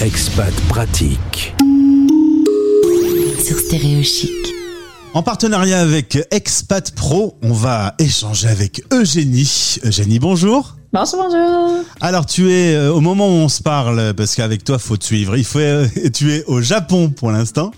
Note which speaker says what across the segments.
Speaker 1: Expat pratique.
Speaker 2: Sur Stéréo Chic.
Speaker 3: En partenariat avec Expat Pro, on va échanger avec Eugénie. Eugénie, bonjour.
Speaker 4: Bonjour, bonjour.
Speaker 3: Alors tu es euh, au moment où on se parle, parce qu'avec toi faut te suivre. Il faut, euh, tu es au Japon pour l'instant.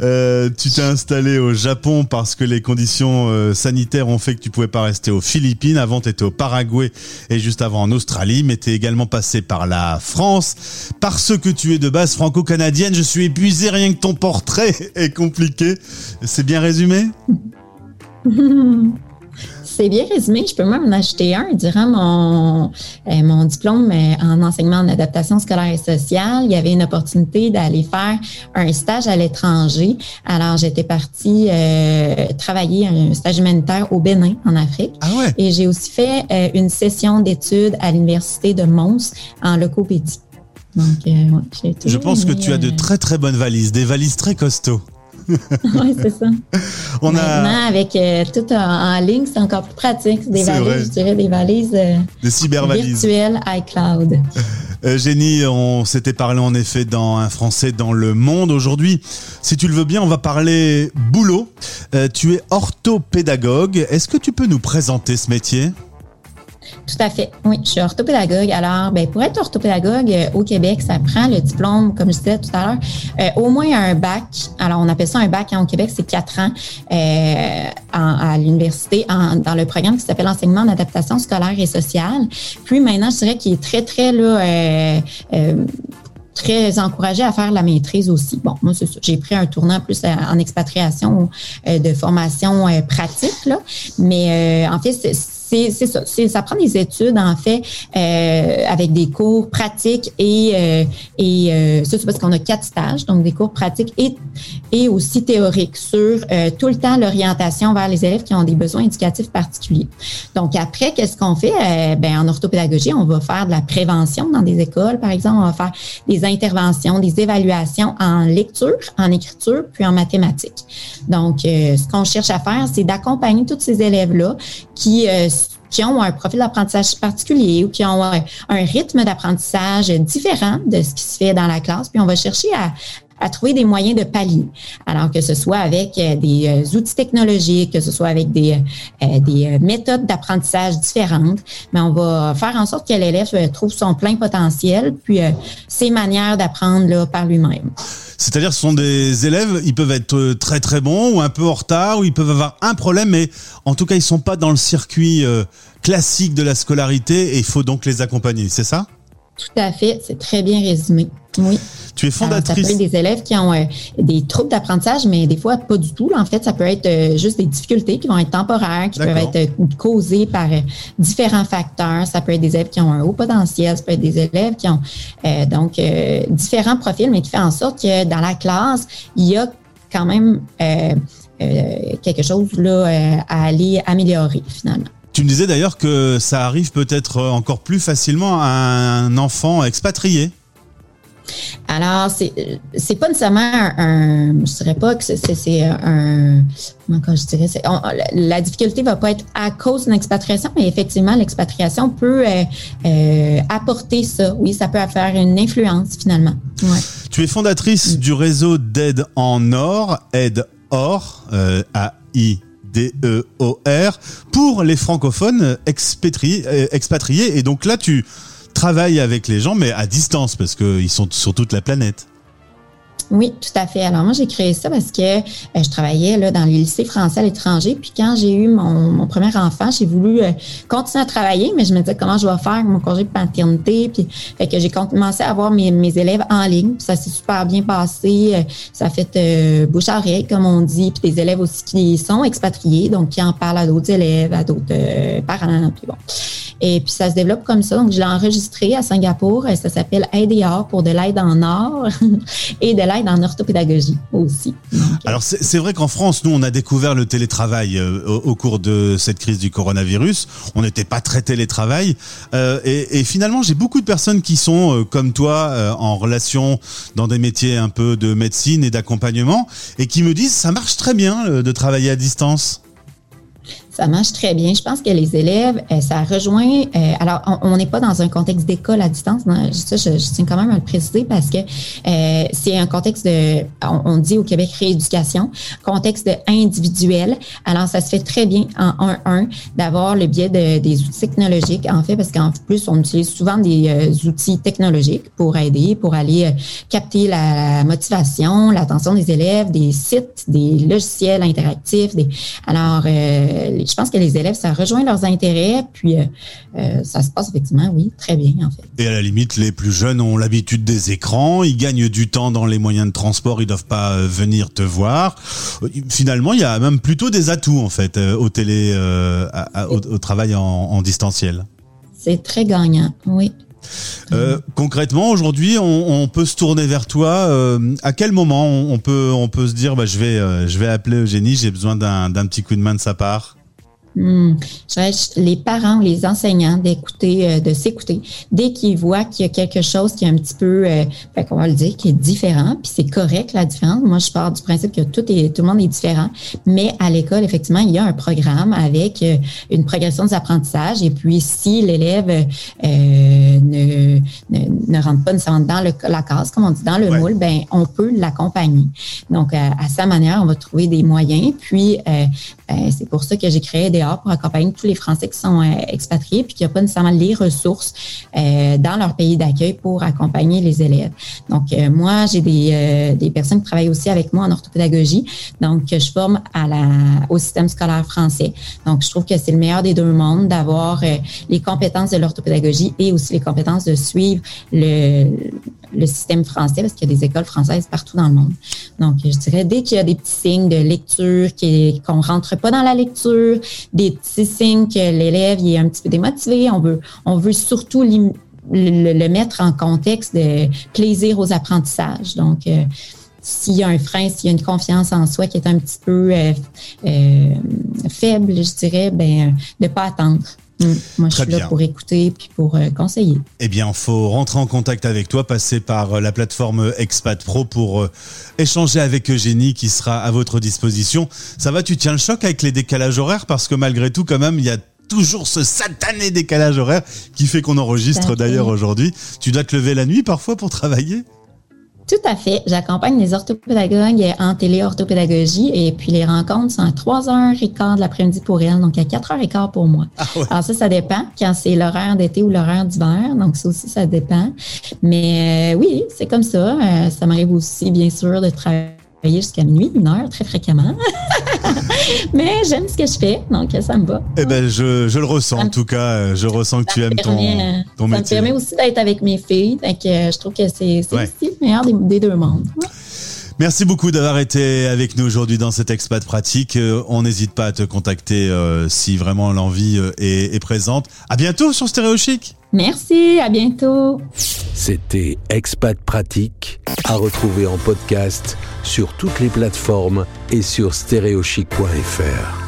Speaker 3: Euh, tu t'es installé au Japon parce que les conditions euh, sanitaires ont fait que tu pouvais pas rester aux Philippines. Avant tu étais au Paraguay et juste avant en Australie, mais tu es également passé par la France. Parce que tu es de base franco-canadienne, je suis épuisé rien que ton portrait est compliqué. C'est bien résumé?
Speaker 4: C'est bien résumé. Je peux même en acheter un durant mon, euh, mon diplôme euh, en enseignement en adaptation scolaire et sociale. Il y avait une opportunité d'aller faire un stage à l'étranger. Alors, j'étais partie euh, travailler un stage humanitaire au Bénin, en Afrique.
Speaker 3: Ah ouais
Speaker 4: Et j'ai aussi fait euh, une session d'études à l'Université de Mons en locopédie. Donc, ouais,
Speaker 3: Je pense que tu as de très très bonnes valises, des valises très costauds.
Speaker 4: Oui, c'est ça.
Speaker 3: On a
Speaker 4: Maintenant, avec euh, tout en, en ligne, c'est encore plus pratique. Des
Speaker 3: vrai.
Speaker 4: valises, je dirais, des valises euh,
Speaker 3: des cybervalises.
Speaker 4: virtuelles iCloud.
Speaker 3: Eugénie, on s'était parlé en effet dans un français dans le monde. Aujourd'hui, si tu le veux bien, on va parler boulot. Euh, tu es orthopédagogue. Est-ce que tu peux nous présenter ce métier?
Speaker 4: Tout à fait. Oui, je suis orthopédagogue. Alors, ben, pour être orthopédagogue euh, au Québec, ça prend le diplôme, comme je disais tout à l'heure, euh, au moins un bac. Alors, on appelle ça un bac hein, au Québec, c'est quatre ans euh, à l'université dans le programme qui s'appelle enseignement en adaptation scolaire et sociale. Puis maintenant, je dirais qu'il est très, très là. très encouragé à faire la maîtrise aussi. Bon, moi, c'est. J'ai pris un tournant plus en expatriation de formation pratique, là. Mais en fait, c'est- ça. Ça prend des études, en fait, euh, avec des cours pratiques et, euh, et euh, ça, c'est parce qu'on a quatre stages, donc des cours pratiques et, et aussi théoriques sur euh, tout le temps l'orientation vers les élèves qui ont des besoins éducatifs particuliers. Donc, après, qu'est-ce qu'on fait? Euh, ben, en orthopédagogie, on va faire de la prévention dans des écoles, par exemple. On va faire des interventions, des évaluations en lecture, en écriture, puis en mathématiques. Donc, euh, ce qu'on cherche à faire, c'est d'accompagner tous ces élèves-là qui, qui ont un profil d'apprentissage particulier ou qui ont un, un rythme d'apprentissage différent de ce qui se fait dans la classe. Puis, on va chercher à, à trouver des moyens de pallier. Alors que ce soit avec euh, des euh, outils technologiques, que ce soit avec des, euh, des méthodes d'apprentissage différentes, mais on va faire en sorte que l'élève trouve son plein potentiel, puis ses manières d'apprendre par lui-même.
Speaker 3: C'est-à-dire ce sont des élèves, ils peuvent être très très bons ou un peu en retard ou ils peuvent avoir un problème, mais en tout cas ils sont pas dans le circuit classique de la scolarité et il faut donc les accompagner, c'est ça?
Speaker 4: Tout à fait, c'est très bien résumé. Oui.
Speaker 3: Tu es
Speaker 4: Alors, ça peut
Speaker 3: fondatrice.
Speaker 4: être des élèves qui ont euh, des troubles d'apprentissage, mais des fois pas du tout. En fait, ça peut être euh, juste des difficultés qui vont être temporaires, qui peuvent être euh, causées par euh, différents facteurs. Ça peut être des élèves qui ont un haut potentiel, ça peut être des élèves qui ont euh, donc euh, différents profils, mais qui fait en sorte que dans la classe, il y a quand même euh, euh, quelque chose là euh, à aller améliorer finalement.
Speaker 3: Tu me disais d'ailleurs que ça arrive peut-être encore plus facilement à un enfant expatrié.
Speaker 4: Alors, c'est pas nécessairement un, un- je dirais pas que c'est- un, comment je dirais, on- la, difficulté va pas être à cause d'une expatriation, mais effectivement, l'expatriation peut euh, euh, apporter ça. Oui, ça peut faire une influence finalement. Ouais.
Speaker 3: Tu es fondatrice du réseau d'aide en or, aide or, euh, A-I. D-E-O-R pour les francophones euh, expatriés, expatriés. Et donc là, tu travailles avec les gens, mais à distance, parce qu'ils sont sur toute la planète.
Speaker 4: Oui, tout à fait. Alors moi, j'ai créé ça parce que euh, je travaillais là, dans les lycées français à l'étranger. Puis quand j'ai eu mon, mon premier enfant, j'ai voulu euh, continuer à travailler, mais je me disais comment je vais faire? Mon congé de paternité. Puis fait que j'ai commencé à avoir mes, mes élèves en ligne. Puis ça s'est super bien passé. Euh, Ça fait bouche à oreille, comme on dit. Puis des élèves aussi qui sont expatriés, donc qui en parlent à d'autres élèves, à d'autres parents. Puis bon. Et puis ça se développe comme ça. Donc je l'ai enregistré à Singapour. Ça s'appelle Or pour de l'aide en or et de l'aide en orthopédagogie aussi. Donc,
Speaker 3: Alors c'est vrai qu'en France, nous, on a découvert le télétravail euh, au, cours de cette crise du coronavirus. On n'était pas très télétravail. Euh, et, finalement, j'ai beaucoup de personnes qui sont, euh, comme toi, euh, en relation dans des métiers un peu de médecine et d'accompagnement, et qui me disent, ça marche très bien euh, de travailler à distance.
Speaker 4: Ça marche très bien. Je pense que les élèves, euh, ça rejoint. Euh, alors, on n'est pas dans un contexte d'école à distance. ça, je, tiens quand même à le préciser parce que euh, c'est un contexte de, on, dit au Québec rééducation, contexte individuel. Alors, ça se fait très bien en 1-1 d'avoir le biais de, des outils technologiques, en fait, parce qu'en plus, on utilise souvent des outils technologiques pour aider, pour aller capter la, motivation, l'attention des élèves, des sites, des logiciels interactifs. Des, alors, je pense que les élèves, ça rejoint leurs intérêts, puis euh, euh, ça se passe effectivement, oui, très bien en fait.
Speaker 3: Et à la limite, les plus jeunes ont l'habitude des écrans, ils gagnent du temps dans les moyens de transport, ils doivent pas euh, venir te voir. Finalement, il y a même plutôt des atouts en fait au télé, au, travail en, distanciel.
Speaker 4: C'est très gagnant, oui.
Speaker 3: concrètement, aujourd'hui, on, peut se tourner vers toi. à quel moment on, peut on peut se dire, bah, je vais je vais appeler Eugénie, j'ai besoin d'un petit coup de main de sa part?
Speaker 4: Hmm. les parents ou les enseignants d'écouter, euh, de s'écouter. Dès qu'ils voient qu'il y a quelque chose qui est un petit peu, euh, qu'on va le dire, qui est différent, puis c'est correct la différence. Moi, je pars du principe que tout est, tout le monde est différent. Mais à l'école, effectivement, il y a un programme avec euh, une progression des apprentissages. Et puis, si l'élève euh, ne, ne, rentre pas nécessairement dans le, la case, comme on dit, dans le moule, ben on peut l'accompagner. Donc, à, à, sa manière, on va trouver des moyens. Puis, ben, c'est pour ça que j'ai créé des pour accompagner tous les Français qui sont euh, expatriés puis qui n'ont pas nécessairement les ressources euh, dans leur pays d'accueil pour accompagner les élèves. Donc, euh, moi, j'ai des, des personnes qui travaillent aussi avec moi en orthopédagogie. Donc, je forme à la, au système scolaire français. Donc, je trouve que c'est le meilleur des deux mondes d'avoir les compétences de l'orthopédagogie et aussi les compétences de suivre le, le système français parce qu'il y a des écoles françaises partout dans le monde. Donc, je dirais, dès qu'il y a des petits signes de lecture, qu'on ne rentre pas dans la lecture, des petits signes que l'élève est un petit peu démotivé, on veut, on veut surtout le, mettre en contexte de plaisir aux apprentissages. Donc, euh, s'il y a un frein, s'il y a une confiance en soi qui est un petit peu euh, euh, faible, je dirais, ben, de ne pas attendre. Mm. Moi, je suis là pour écouter puis pour euh, conseiller.
Speaker 3: Eh bien, il faut rentrer en contact avec toi, passer par euh, la plateforme Expat Pro pour euh, échanger avec Eugénie qui sera à votre disposition. Ça va, tu tiens le choc avec les décalages horaires? Parce que malgré tout, quand même, il y a toujours ce satané décalage horaire qui fait qu'on enregistre d'ailleurs aujourd'hui. Tu dois te lever la nuit parfois pour travailler?
Speaker 4: Tout à fait. J'accompagne les orthopédagogues en téléorthopédagogie et puis les rencontres sont à 3h15 de l'après-midi pour elles, donc à 4h15 pour moi. Ah Alors ça, ça dépend quand c'est l'horaire d'été ou l'horaire d'hiver, donc ça aussi, ça dépend. Mais euh, oui, c'est comme ça. Euh, ça m'arrive aussi, bien sûr, de travailler jusqu'à minuit, une heure, très fréquemment. Mais j'aime ce que je fais, donc ça me va.
Speaker 3: Eh ben, je, je le ressens, en tout cas. Je ressens que tu aimes ton, ton
Speaker 4: métier. Ça me permet aussi d'être avec mes filles. Donc, je trouve que c'est aussi le meilleur des, deux mondes.
Speaker 3: Merci beaucoup d'avoir été avec nous aujourd'hui dans cette expat pratique. Euh, on n'hésite pas à te contacter euh, si vraiment l'envie euh, est, est, présente. À bientôt sur Stéréo Chic.
Speaker 4: Merci, à bientôt.
Speaker 1: C'était Expat Pratique à retrouver en podcast sur toutes les plateformes et sur stéréochic.fr.